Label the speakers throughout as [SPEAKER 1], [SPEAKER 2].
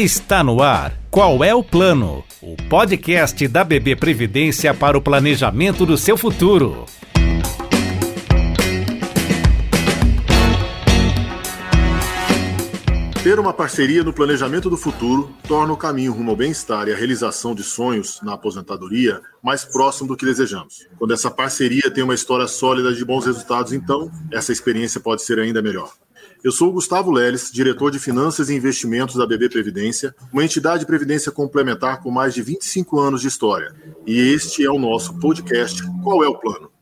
[SPEAKER 1] Está no ar. Qual é o plano? O podcast da BB Previdência para o planejamento do seu futuro.
[SPEAKER 2] Ter uma parceria no planejamento do futuro torna o caminho rumo ao bem-estar e a realização de sonhos na aposentadoria mais próximo do que desejamos. Quando essa parceria tem uma história sólida de bons resultados, então essa experiência pode ser ainda melhor. Eu sou o Gustavo Leles, diretor de Finanças e Investimentos da BB Previdência, uma entidade de previdência complementar com mais de 25 anos de história. E este é o nosso podcast Qual é o Plano?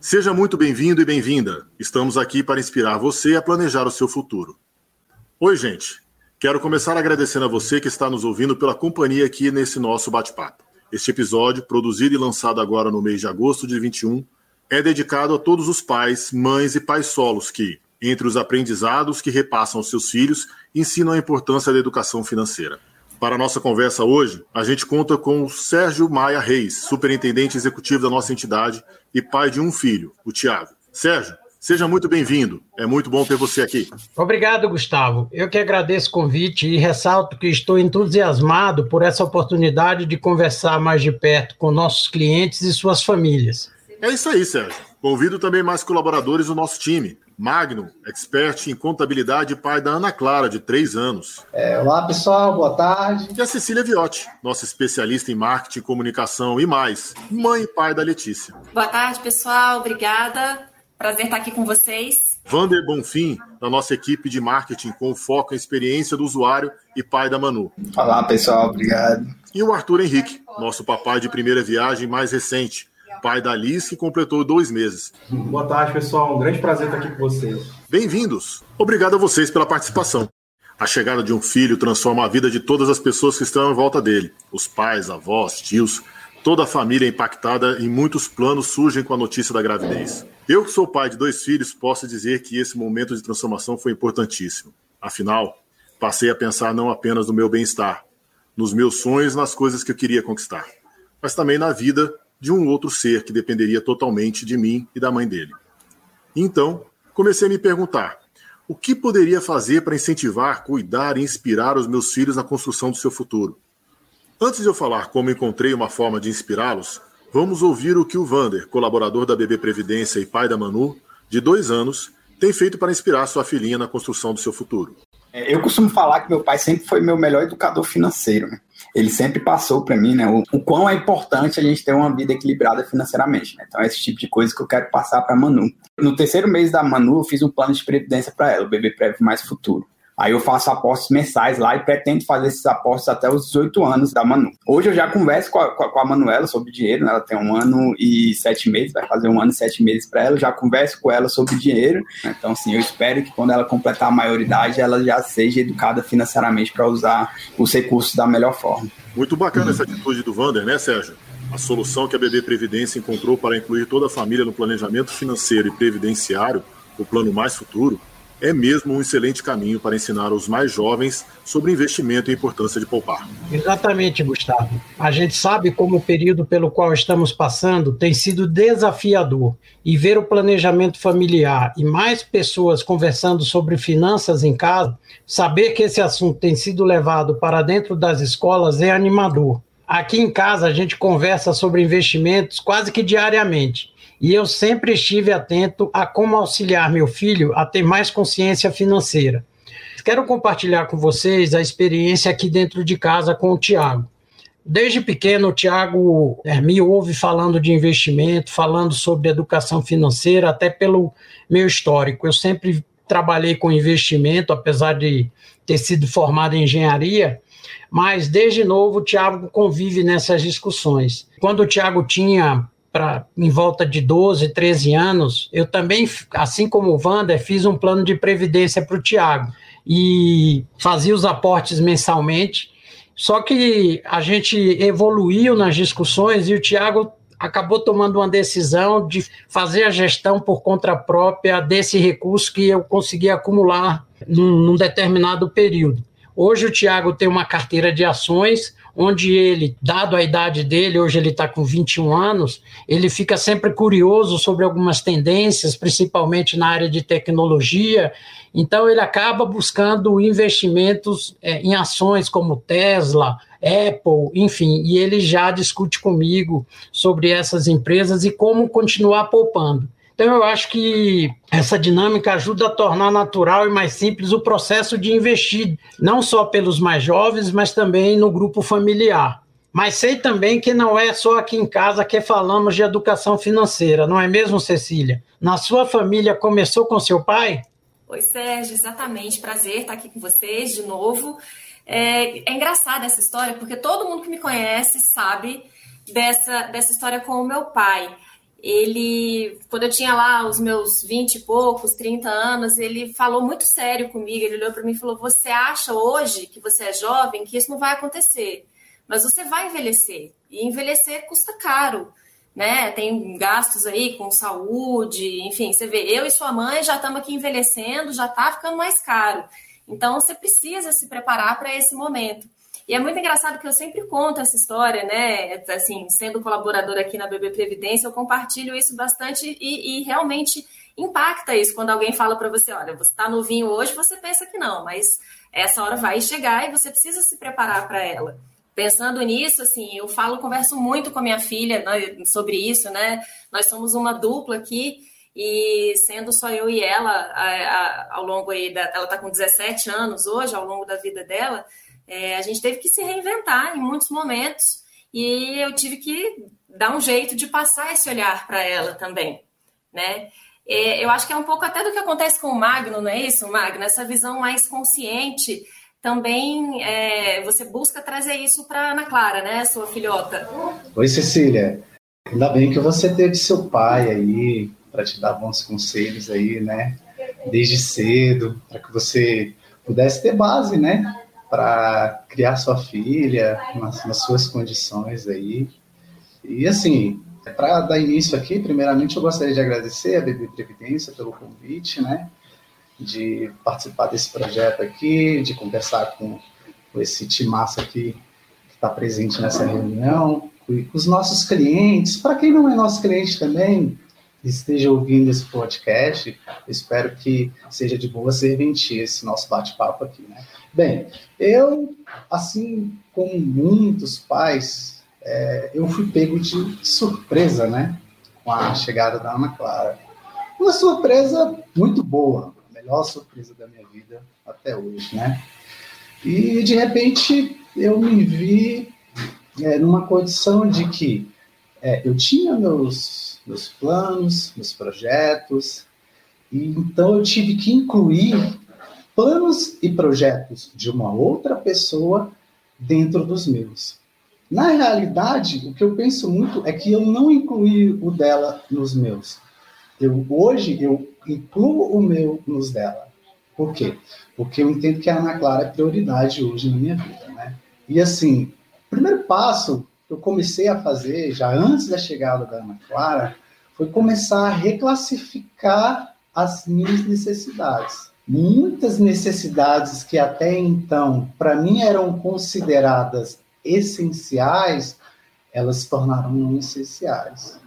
[SPEAKER 2] Seja muito bem-vindo e bem-vinda. Estamos aqui para inspirar você a planejar o seu futuro. Oi, gente. Quero começar agradecendo a você que está nos ouvindo pela companhia aqui nesse nosso bate-papo. Este episódio, produzido e lançado agora no mês de agosto de 21, é dedicado a todos os pais, mães e pais solos que, entre os aprendizados que repassam aos seus filhos, ensinam a importância da educação financeira. Para a nossa conversa hoje, a gente conta com o Sérgio Maia Reis, superintendente executivo da nossa entidade e pai de um filho, o Tiago. Sérgio, seja muito bem-vindo. É muito bom ter você aqui.
[SPEAKER 3] Obrigado, Gustavo. Eu que agradeço o convite e ressalto que estou entusiasmado por essa oportunidade de conversar mais de perto com nossos clientes e suas famílias.
[SPEAKER 2] É isso aí, Sérgio. Convido também mais colaboradores do nosso time. Magno, expert em contabilidade, pai da Ana Clara, de 3 anos.
[SPEAKER 4] É, olá, pessoal, boa tarde.
[SPEAKER 2] E a Cecília Viotti, nossa especialista em marketing, comunicação e mais, mãe e pai da Letícia.
[SPEAKER 5] Boa tarde, pessoal, obrigada. Prazer estar aqui com vocês.
[SPEAKER 2] Vander Bonfim, da nossa equipe de marketing, com foco em experiência do usuário e pai da Manu.
[SPEAKER 6] Olá, pessoal, obrigado.
[SPEAKER 2] E o Arthur Henrique, nosso papai de primeira viagem mais recente, pai da Alice, que completou dois meses.
[SPEAKER 7] Boa tarde, pessoal. Um grande prazer estar aqui com vocês.
[SPEAKER 2] Bem-vindos. Obrigado a vocês pela participação. A chegada de um filho transforma a vida de todas as pessoas que estão em volta dele. Os pais, avós, tios, toda a família é impactada e muitos planos surgem com a notícia da gravidez. Eu, que sou pai de dois filhos, posso dizer que esse momento de transformação foi importantíssimo. Afinal, passei a pensar não apenas no meu bem-estar, nos meus sonhos, nas coisas que eu queria conquistar, mas também na vida de um outro ser que dependeria totalmente de mim e da mãe dele. Então, comecei a me perguntar: o que poderia fazer para incentivar, cuidar e inspirar os meus filhos na construção do seu futuro? Antes de eu falar como encontrei uma forma de inspirá-los, vamos ouvir o que o Vander, colaborador da BB Previdência e pai da Manu, de dois anos, tem feito para inspirar sua filhinha na construção do seu futuro.
[SPEAKER 6] É, eu costumo falar que meu pai sempre foi meu melhor educador financeiro. Né? Ele sempre passou para mim né, o, o, quão é importante a gente ter uma vida equilibrada financeiramente. Né? Então, é esse tipo de coisa que eu quero passar para Manu. No terceiro mês da Manu, eu fiz um plano de previdência para ela, o Bebê Prev Mais Futuro. Aí eu faço apostas mensais lá e pretendo fazer esses apostos até os 18 anos da Manu. Hoje eu já converso com a, com a Manuela sobre dinheiro, né? ela tem um ano e sete meses, vai fazer um ano e sete meses para ela, eu já converso com ela sobre dinheiro. Né? Então, assim, eu espero que quando ela completar a maioridade, ela já seja educada financeiramente para usar os recursos da melhor forma.
[SPEAKER 2] Muito bacana uhum. essa atitude do Vander, né, Sérgio? A solução que a BB Previdência encontrou para incluir toda a família no planejamento financeiro e previdenciário, o Plano Mais Futuro, é mesmo um excelente caminho para ensinar os mais jovens sobre investimento e a importância de poupar.
[SPEAKER 3] Exatamente, Gustavo. A gente sabe como o período pelo qual estamos passando tem sido desafiador e ver o planejamento familiar e mais pessoas conversando sobre finanças em casa, saber que esse assunto tem sido levado para dentro das escolas é animador. Aqui em casa a gente conversa sobre investimentos quase que diariamente e eu sempre estive atento a como auxiliar meu filho a ter mais consciência financeira. Quero compartilhar com vocês a experiência aqui dentro de casa com o Tiago. Desde pequeno, o Tiago é, me ouve falando de investimento, falando sobre educação financeira, até pelo meu histórico. Eu sempre trabalhei com investimento, apesar de ter sido formado em engenharia, mas desde novo o Tiago convive nessas discussões. Quando o Tiago tinha em volta de 12, 13 anos, eu também, assim como o Wander, fiz um plano de previdência para o Tiago e fazia os aportes mensalmente. Só que a gente evoluiu nas discussões e o Tiago acabou tomando uma decisão de fazer a gestão por conta própria desse recurso que eu consegui acumular num, num determinado período. Hoje o Tiago tem uma carteira de ações, onde ele, dado a idade dele, hoje ele está com 21 anos, ele fica sempre curioso sobre algumas tendências, principalmente na área de tecnologia. Então ele acaba buscando investimentos é, em ações como Tesla, Apple, enfim, e ele já discute comigo sobre essas empresas e como continuar poupando. Então, eu acho que essa dinâmica ajuda a tornar natural e mais simples o processo de investir, não só pelos mais jovens, mas também no grupo familiar. Mas sei também que não é só aqui em casa que falamos de educação financeira, não é mesmo, Cecília? Na sua família começou com seu pai?
[SPEAKER 5] Oi, Sérgio, exatamente. Prazer estar aqui com vocês de novo. É, é engraçada essa história, porque todo mundo que me conhece sabe dessa, dessa história com o meu pai ele, quando eu tinha lá os meus 20 e poucos, 30 anos, ele falou muito sério comigo. Ele olhou para mim e falou: Você acha hoje que você é jovem que isso não vai acontecer, mas você vai envelhecer. E envelhecer custa caro, né? Tem gastos aí com saúde, enfim. Você vê, eu e sua mãe já estamos aqui envelhecendo, já está ficando mais caro. Então você precisa se preparar para esse momento. E é muito engraçado que eu sempre conto essa história, né? Assim, sendo colaboradora aqui na BB Previdência, eu compartilho isso bastante e, e realmente impacta isso quando alguém fala para você, olha, você está novinho hoje, você pensa que não, mas essa hora vai chegar e você precisa se preparar para ela. Pensando nisso, assim, eu falo, converso muito com a minha filha né, sobre isso, né? Nós somos uma dupla aqui e sendo só eu e ela a, a, ao longo aí da, ela está com 17 anos hoje, ao longo da vida dela, é, a gente teve que se reinventar em muitos momentos e eu tive que dar um jeito de passar esse olhar para ela também, né? É, eu acho que é um pouco até do que acontece com o Magno, não é isso, Magno? Essa visão mais consciente também é, você busca trazer isso para Ana Clara, né, sua filhota?
[SPEAKER 8] Oi, Cecília. Ainda bem que você teve seu pai aí para te dar bons conselhos aí, né? Desde cedo, para que você pudesse ter base, né? Para criar sua filha nas, nas, suas condições aí. E assim, para dar início aqui, primeiramente eu gostaria de agradecer a BB Previdência pelo convite, né? De participar desse projeto aqui, de conversar com, com esse timaço aqui que está presente nessa reunião, com os nossos clientes. Para quem não é nosso cliente também, esteja ouvindo esse podcast, espero que seja de boa serventia esse nosso bate-papo aqui, né? Bem, eu, assim como muitos pais, é, eu fui pego de surpresa, né? Com a chegada da Ana Clara. Uma surpresa muito boa, a melhor surpresa da minha vida até hoje, né? E de repente eu me vi é, numa condição de que é, eu tinha meus, meus planos, meus projetos, e então eu tive que incluir planos e projetos de uma outra pessoa dentro dos meus. Na realidade, o que eu penso muito é que eu não incluí o dela nos meus. Eu, hoje eu incluo o meu nos dela. Por quê? Porque eu entendo que a Ana Clara é prioridade hoje na minha vida, né? E assim, o primeiro passo eu comecei a fazer, já antes da chegada da Ana Clara, foi começar a reclassificar as minhas necessidades muitas necessidades que até então, para mim, eram consideradas essenciais, elas se tornaram não essenciais.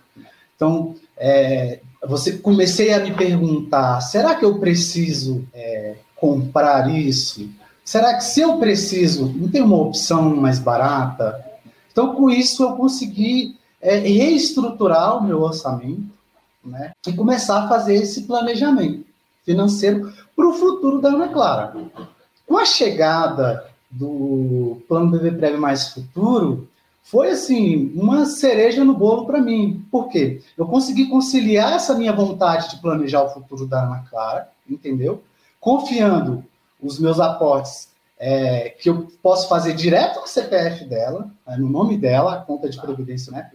[SPEAKER 8] Então, é, você comecei a me perguntar: será que eu preciso é, comprar isso? Será que se eu preciso, não tem uma opção mais barata? Então, com isso, eu consegui é, reestruturar o meu orçamento né, e começar a fazer esse planejamento financeiro para o futuro da Ana Clara. Com a chegada do Plano BB Prévio Mais Futuro, foi assim, uma cereja no bolo para mim. Por quê? Eu consegui conciliar essa minha vontade de planejar o futuro da Ana Clara, entendeu? Confiando os meus aportes é, que eu posso fazer direto no CPF dela, é, no nome dela, a conta de previdência, né?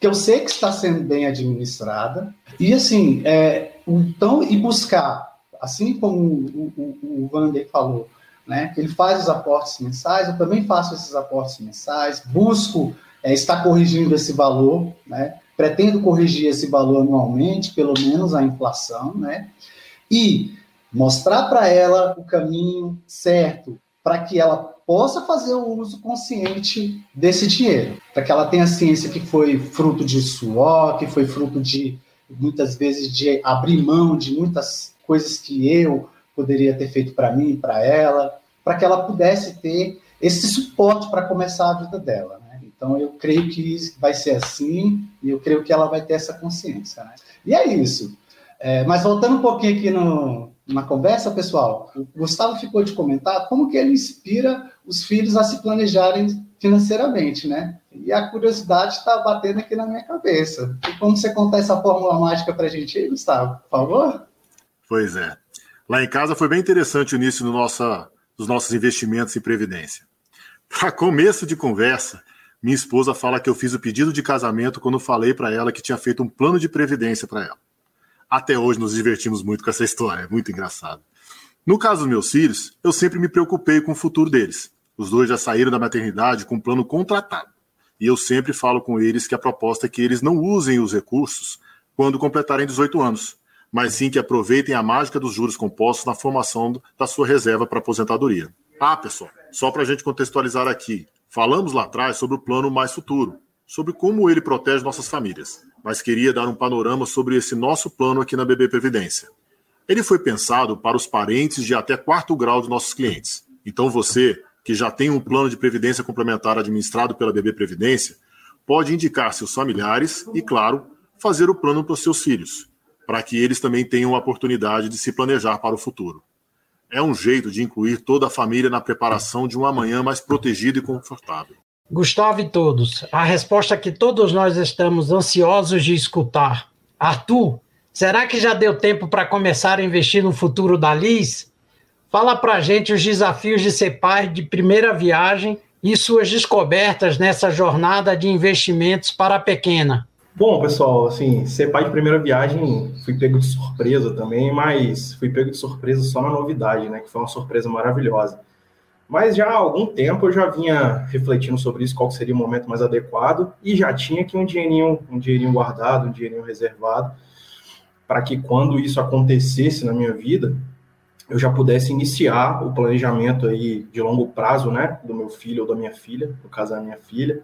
[SPEAKER 8] Que eu sei que está sendo bem administrada. E assim, é, então, e buscar assim como o, o, o Wander falou, né, ele faz os aportes mensais, eu também faço esses aportes mensais, busco é, estar corrigindo esse valor, né, pretendo corrigir esse valor anualmente, pelo menos a inflação, né, e mostrar para ela o caminho certo para que ela possa fazer o uso consciente desse dinheiro, para que ela tenha ciência que foi fruto de suor, que foi fruto de muitas vezes de abrir mão de muitas coisas que eu poderia ter feito para mim, para ela, para que ela pudesse ter esse suporte para começar a vida dela. Né? Então, eu creio que vai ser assim e eu creio que ela vai ter essa consciência. Né? E é isso. É, mas voltando um pouquinho aqui no, na conversa, pessoal, o Gustavo ficou de comentar como que ele inspira os filhos a se planejarem financeiramente, né? E a curiosidade está batendo aqui na minha cabeça. E como você contar essa fórmula mágica para a gente aí, Gustavo, por favor?
[SPEAKER 2] Pois é. Lá em casa foi bem interessante o início do dos nossos investimentos em previdência. Para começo de conversa, minha esposa fala que eu fiz o pedido de casamento quando falei para ela que tinha feito um plano de previdência para ela. Até hoje nos divertimos muito com essa história, é muito engraçado. No caso dos meus filhos, eu sempre me preocupei com o futuro deles. Os dois já saíram da maternidade com um plano contratado. E eu sempre falo com eles que a proposta é que eles não usem os recursos quando completarem 18 anos, mas sim que aproveitem a mágica dos juros compostos na formação da sua reserva para aposentadoria. Ah, pessoal, só para a gente contextualizar aqui, falamos lá atrás sobre o plano mais futuro, sobre como ele protege nossas famílias, mas queria dar um panorama sobre esse nosso plano aqui na BB Previdência. Ele foi pensado para os parentes de até quarto grau de nossos clientes. Então você, que já tem um plano de previdência complementar administrado pela BB Previdência, pode indicar seus familiares e, claro, fazer o plano para os seus filhos, para que eles também tenham a oportunidade de se planejar para o futuro. É um jeito de incluir toda a família na preparação de um amanhã mais protegido e confortável.
[SPEAKER 3] Gustavo e todos, a resposta que todos nós estamos ansiosos de escutar. Arthur, será que já deu tempo para começar a investir no futuro da Liz? Fala para gente os desafios de ser pai de primeira viagem e suas descobertas nessa jornada de investimentos para a pequena.
[SPEAKER 7] Bom, pessoal, assim, ser pai de primeira viagem, fui pego de surpresa também, mas fui pego de surpresa só na novidade, né? Que foi uma surpresa maravilhosa. Mas já há algum tempo eu já vinha refletindo sobre isso, qual seria o momento mais adequado, e já tinha aqui um dinheirinho, um dinheirinho guardado, um dinheirinho reservado, para que quando isso acontecesse na minha vida, eu já pudesse iniciar o planejamento aí de longo prazo, né, do meu filho ou da minha filha, no caso da minha filha,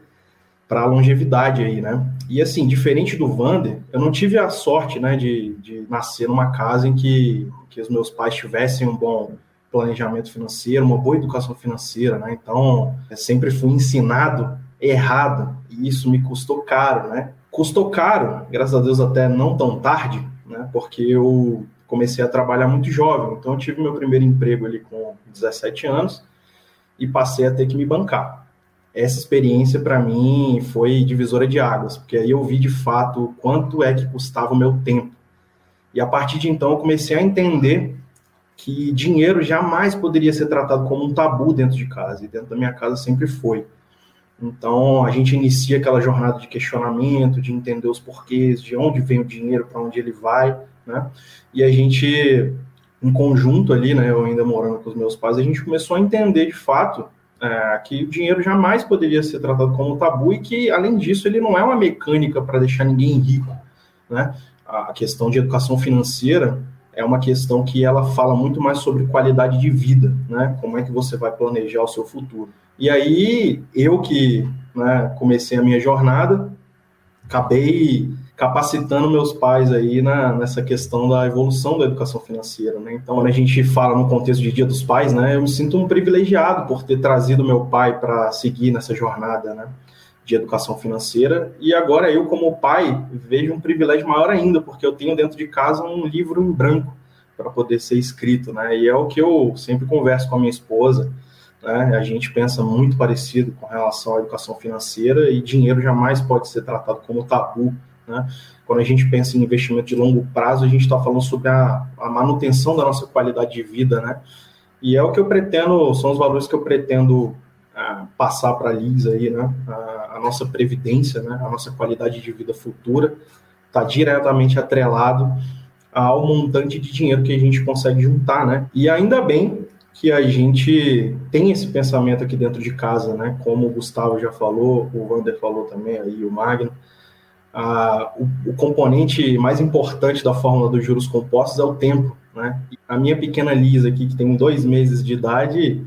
[SPEAKER 7] para a longevidade aí, né? E assim, diferente do Vander, eu não tive a sorte, né, de, de nascer numa casa em que, que os meus pais tivessem um bom planejamento financeiro, uma boa educação financeira, né? Então, eu sempre fui ensinado errado e isso me custou caro, né? Custou caro, graças a Deus até não tão tarde, né? Porque eu comecei a trabalhar muito jovem. Então, eu tive meu primeiro emprego ali com 17 anos e passei a ter que me bancar. Essa experiência, para mim, foi divisora de águas, porque aí eu vi de fato quanto é que custava o meu tempo. E a partir de então, eu comecei a entender que dinheiro jamais poderia ser tratado como um tabu dentro de casa, e dentro da minha casa sempre foi. Então, a gente inicia aquela jornada de questionamento, de entender os porquês, de onde vem o dinheiro, para onde ele vai, né? E a gente, em conjunto ali, né, eu ainda morando com os meus pais, a gente começou a entender de fato é, que o dinheiro jamais poderia ser tratado como tabu e que, além disso, ele não é uma mecânica para deixar ninguém rico, né? A questão de educação financeira é uma questão que ela fala muito mais sobre qualidade de vida, né? Como é que você vai planejar o seu futuro. E aí, eu que né, comecei a minha jornada, acabei capacitando meus pais aí na, nessa questão da evolução da educação financeira, né? Então, quando a gente fala no contexto de Dia dos Pais, né, eu me sinto um privilegiado por ter trazido meu pai para seguir nessa jornada, né, de educação financeira. E agora eu, como pai, vejo um privilégio maior ainda, porque eu tenho dentro de casa um livro em branco para poder ser escrito, né? E é o que eu sempre converso com a minha esposa. Né? A gente pensa muito parecido com relação à educação financeira e dinheiro jamais pode ser tratado como tabu né? Quando a gente pensa em investimento de longo prazo, a gente está falando sobre a, a, manutenção da nossa qualidade de vida, né? E é o que eu pretendo, são os valores que eu pretendo passar para a Liz aí, né? A, a, nossa previdência, né? A nossa qualidade de vida futura está diretamente atrelado ao montante de dinheiro que a gente consegue juntar, né? E ainda bem que a gente tem esse pensamento aqui dentro de casa, né? Como o Gustavo já falou, o Wander falou também aí, o Magno a, o, o, componente mais importante da fórmula dos juros compostos é o tempo. Né? A minha pequena Lisa aqui, que tem dois meses de idade,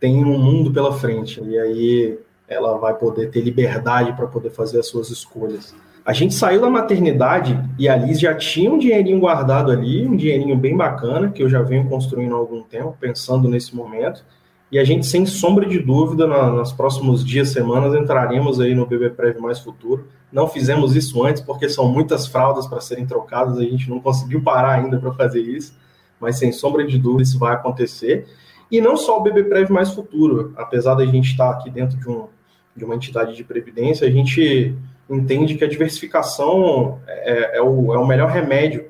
[SPEAKER 7] tem um mundo pela frente. E aí ela vai poder ter liberdade para poder fazer as suas escolhas. A gente saiu da maternidade e a Liz já tinha um dinheirinho guardado ali, um dinheirinho bem bacana, que eu já venho construindo há algum tempo, pensando nesse momento. E a gente, sem sombra de dúvida, na, nos próximos dias, semanas, entraremos aí no BB Prev Mais Futuro. Não fizemos isso antes, porque são muitas fraldas para serem trocadas, a gente não conseguiu parar ainda para fazer isso, mas sem sombra de dúvida isso vai acontecer. E não só o BB Prev Mais Futuro, apesar da gente estar aqui dentro de, um, de uma entidade de previdência, a gente entende que a diversificação é, é, o, é o melhor remédio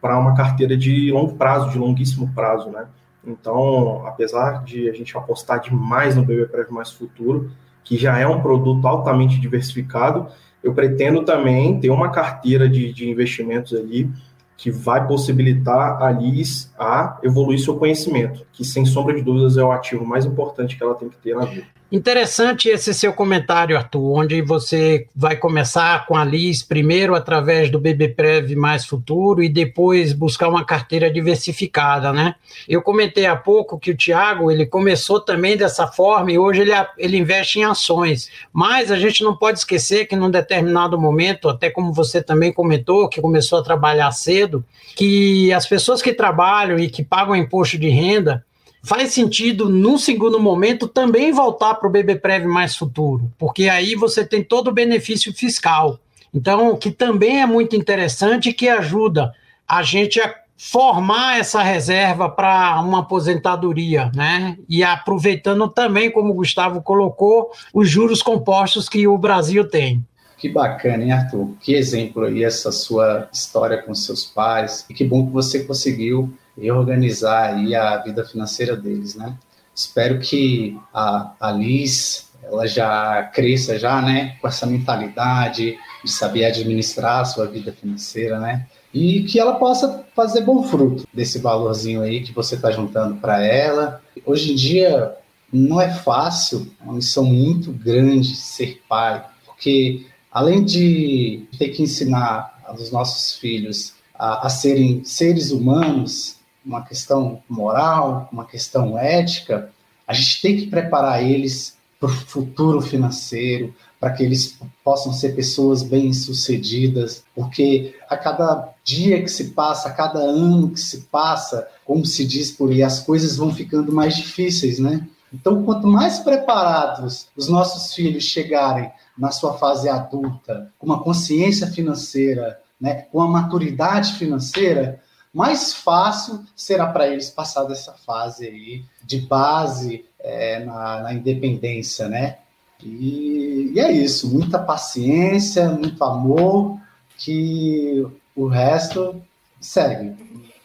[SPEAKER 7] para uma carteira de longo prazo, de longuíssimo prazo, né? Então, apesar de a gente apostar demais no BB Prévio Mais Futuro, que já é um produto altamente diversificado, eu pretendo também ter uma carteira de, de investimentos ali que vai possibilitar a Liz a evoluir seu conhecimento, que sem sombra de dúvidas é o ativo mais importante que ela tem que ter na vida.
[SPEAKER 3] Interessante esse seu comentário, Arthur, onde você vai começar com a Liz primeiro através do BBPrev mais futuro e depois buscar uma carteira diversificada, né? Eu comentei há pouco que o Tiago, ele começou também dessa forma e hoje ele, ele investe em ações, mas a gente não pode esquecer que num determinado momento, até como você também comentou, que começou a trabalhar cedo, que as pessoas que trabalham e que pagam imposto de renda, faz sentido, num segundo momento, também voltar para o BBPrev mais futuro, porque aí você tem todo o benefício fiscal. Então, que também é muito interessante e que ajuda a gente a formar essa reserva para uma aposentadoria, né? E aproveitando também, como o Gustavo colocou, os juros compostos que o Brasil tem.
[SPEAKER 8] Que bacana, hein, Arthur? Que exemplo aí essa sua história com seus pais. E que bom que você conseguiu e organizar aí a vida financeira deles, né? Espero que a, a Liz ela já cresça já, né, com essa mentalidade de saber administrar a sua vida financeira, né? E que ela possa fazer bom fruto desse valorzinho aí que você está juntando para ela. Hoje em dia não é fácil, é uma missão muito grande ser pai, porque além de ter que ensinar aos nossos filhos a, a serem seres humanos, uma questão moral, uma questão ética, a gente tem que preparar eles para o futuro financeiro, para que eles possam ser pessoas bem-sucedidas, porque a cada dia que se passa, a cada ano que se passa, como se diz por aí, as coisas vão ficando mais difíceis, né? Então, quanto mais preparados os nossos filhos chegarem na sua fase adulta, com uma consciência financeira, né, com a maturidade financeira, mais fácil será para eles passar dessa fase aí de base é, na, na, independência, né? E, e, é isso, muita paciência, muito amor, que o resto segue.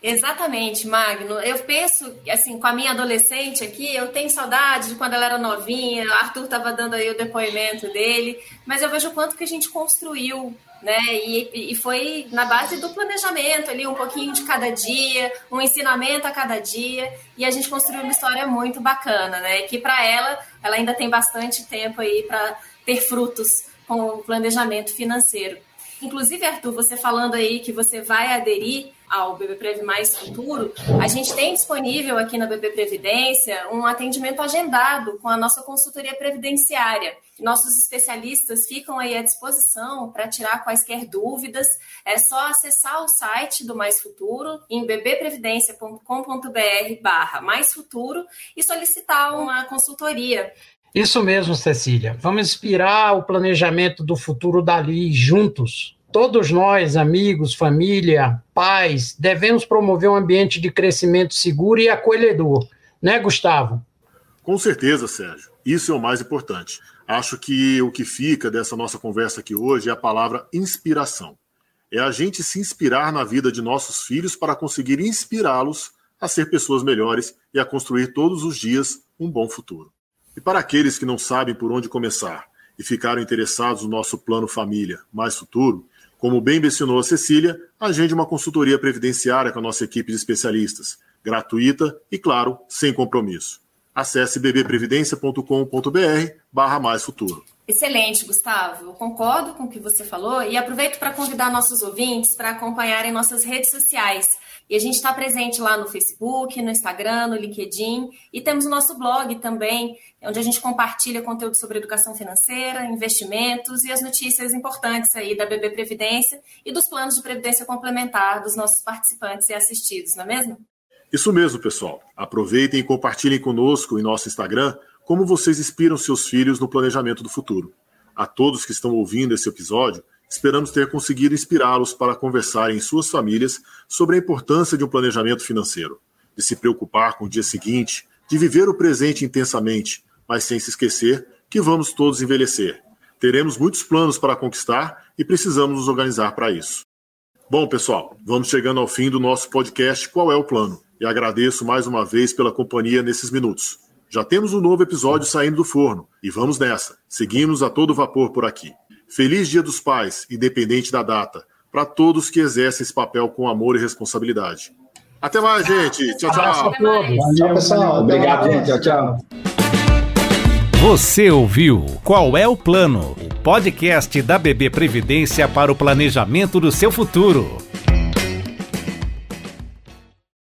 [SPEAKER 5] Exatamente, Magno. Eu penso, assim, com a minha adolescente aqui, eu tenho saudade de quando ela era novinha, o Arthur estava dando aí o depoimento dele, mas eu vejo o quanto que a gente construiu né? E, e foi na base do planejamento ali, um pouquinho de cada dia, um ensinamento a cada dia, e a gente construiu uma história muito bacana, né? Que para ela, ela ainda tem bastante tempo aí para ter frutos com o planejamento financeiro. Inclusive, Arthur, você falando aí que você vai aderir ao BB Prev Mais Futuro, a gente tem disponível aqui na BB Previdência um atendimento agendado com a nossa consultoria previdenciária. Nossos especialistas ficam aí à disposição para tirar quaisquer dúvidas. É só acessar o site do Mais Futuro em bbprevidência.com.br barra Mais Futuro e solicitar uma consultoria.
[SPEAKER 3] Isso mesmo, Cecília. Vamos inspirar o planejamento do futuro dali juntos. Todos nós, amigos, família, pais, devemos promover um ambiente de crescimento seguro e acolhedor, né, Gustavo?
[SPEAKER 2] Com certeza, Sérgio. Isso é o mais importante. Acho que o que fica dessa nossa conversa aqui hoje é a palavra inspiração. É a gente se inspirar na vida de nossos filhos para conseguir inspirá-los a ser pessoas melhores e a construir todos os dias um bom futuro. E para aqueles que não sabem por onde começar e ficaram interessados no nosso plano família mais futuro, como bem mencionou a Cecília, agende uma consultoria previdenciária com a nossa equipe de especialistas, gratuita e, claro, sem compromisso. Acesse bbprevidência.com.br barra mais futuro.
[SPEAKER 5] Excelente, Gustavo. Concordo com o que você falou e aproveito para convidar nossos ouvintes para acompanharem nossas redes sociais. E a gente está presente lá no Facebook, no Instagram, no LinkedIn e temos o nosso blog também, onde a gente compartilha conteúdo sobre educação financeira, investimentos e as notícias importantes aí da BB Previdência e dos planos de previdência complementar dos nossos participantes e assistidos, não é mesmo?
[SPEAKER 2] Isso mesmo, pessoal. Aproveitem e compartilhem conosco em nosso Instagram como vocês inspiram seus filhos no planejamento do futuro. A todos que estão ouvindo esse episódio, Esperamos ter conseguido inspirá-los para conversarem em suas famílias sobre a importância de um planejamento financeiro, de se preocupar com o dia seguinte, de viver o presente intensamente, mas sem se esquecer que vamos todos envelhecer. Teremos muitos planos para conquistar e precisamos nos organizar para isso. Bom, pessoal, vamos chegando ao fim do nosso podcast Qual é o Plano? E agradeço mais uma vez pela companhia nesses minutos. Já temos um novo episódio saindo do forno e vamos nessa. Seguimos a todo vapor por aqui. Feliz Dia dos Pais, independente da data, para todos que exercem esse papel com amor e responsabilidade. Até mais, gente. Tchau, tchau.
[SPEAKER 6] Tchau, pessoal. Obrigado, gente. Tchau, tchau.
[SPEAKER 1] Você ouviu Qual é o Plano? O podcast da BB Previdência para o planejamento do seu futuro.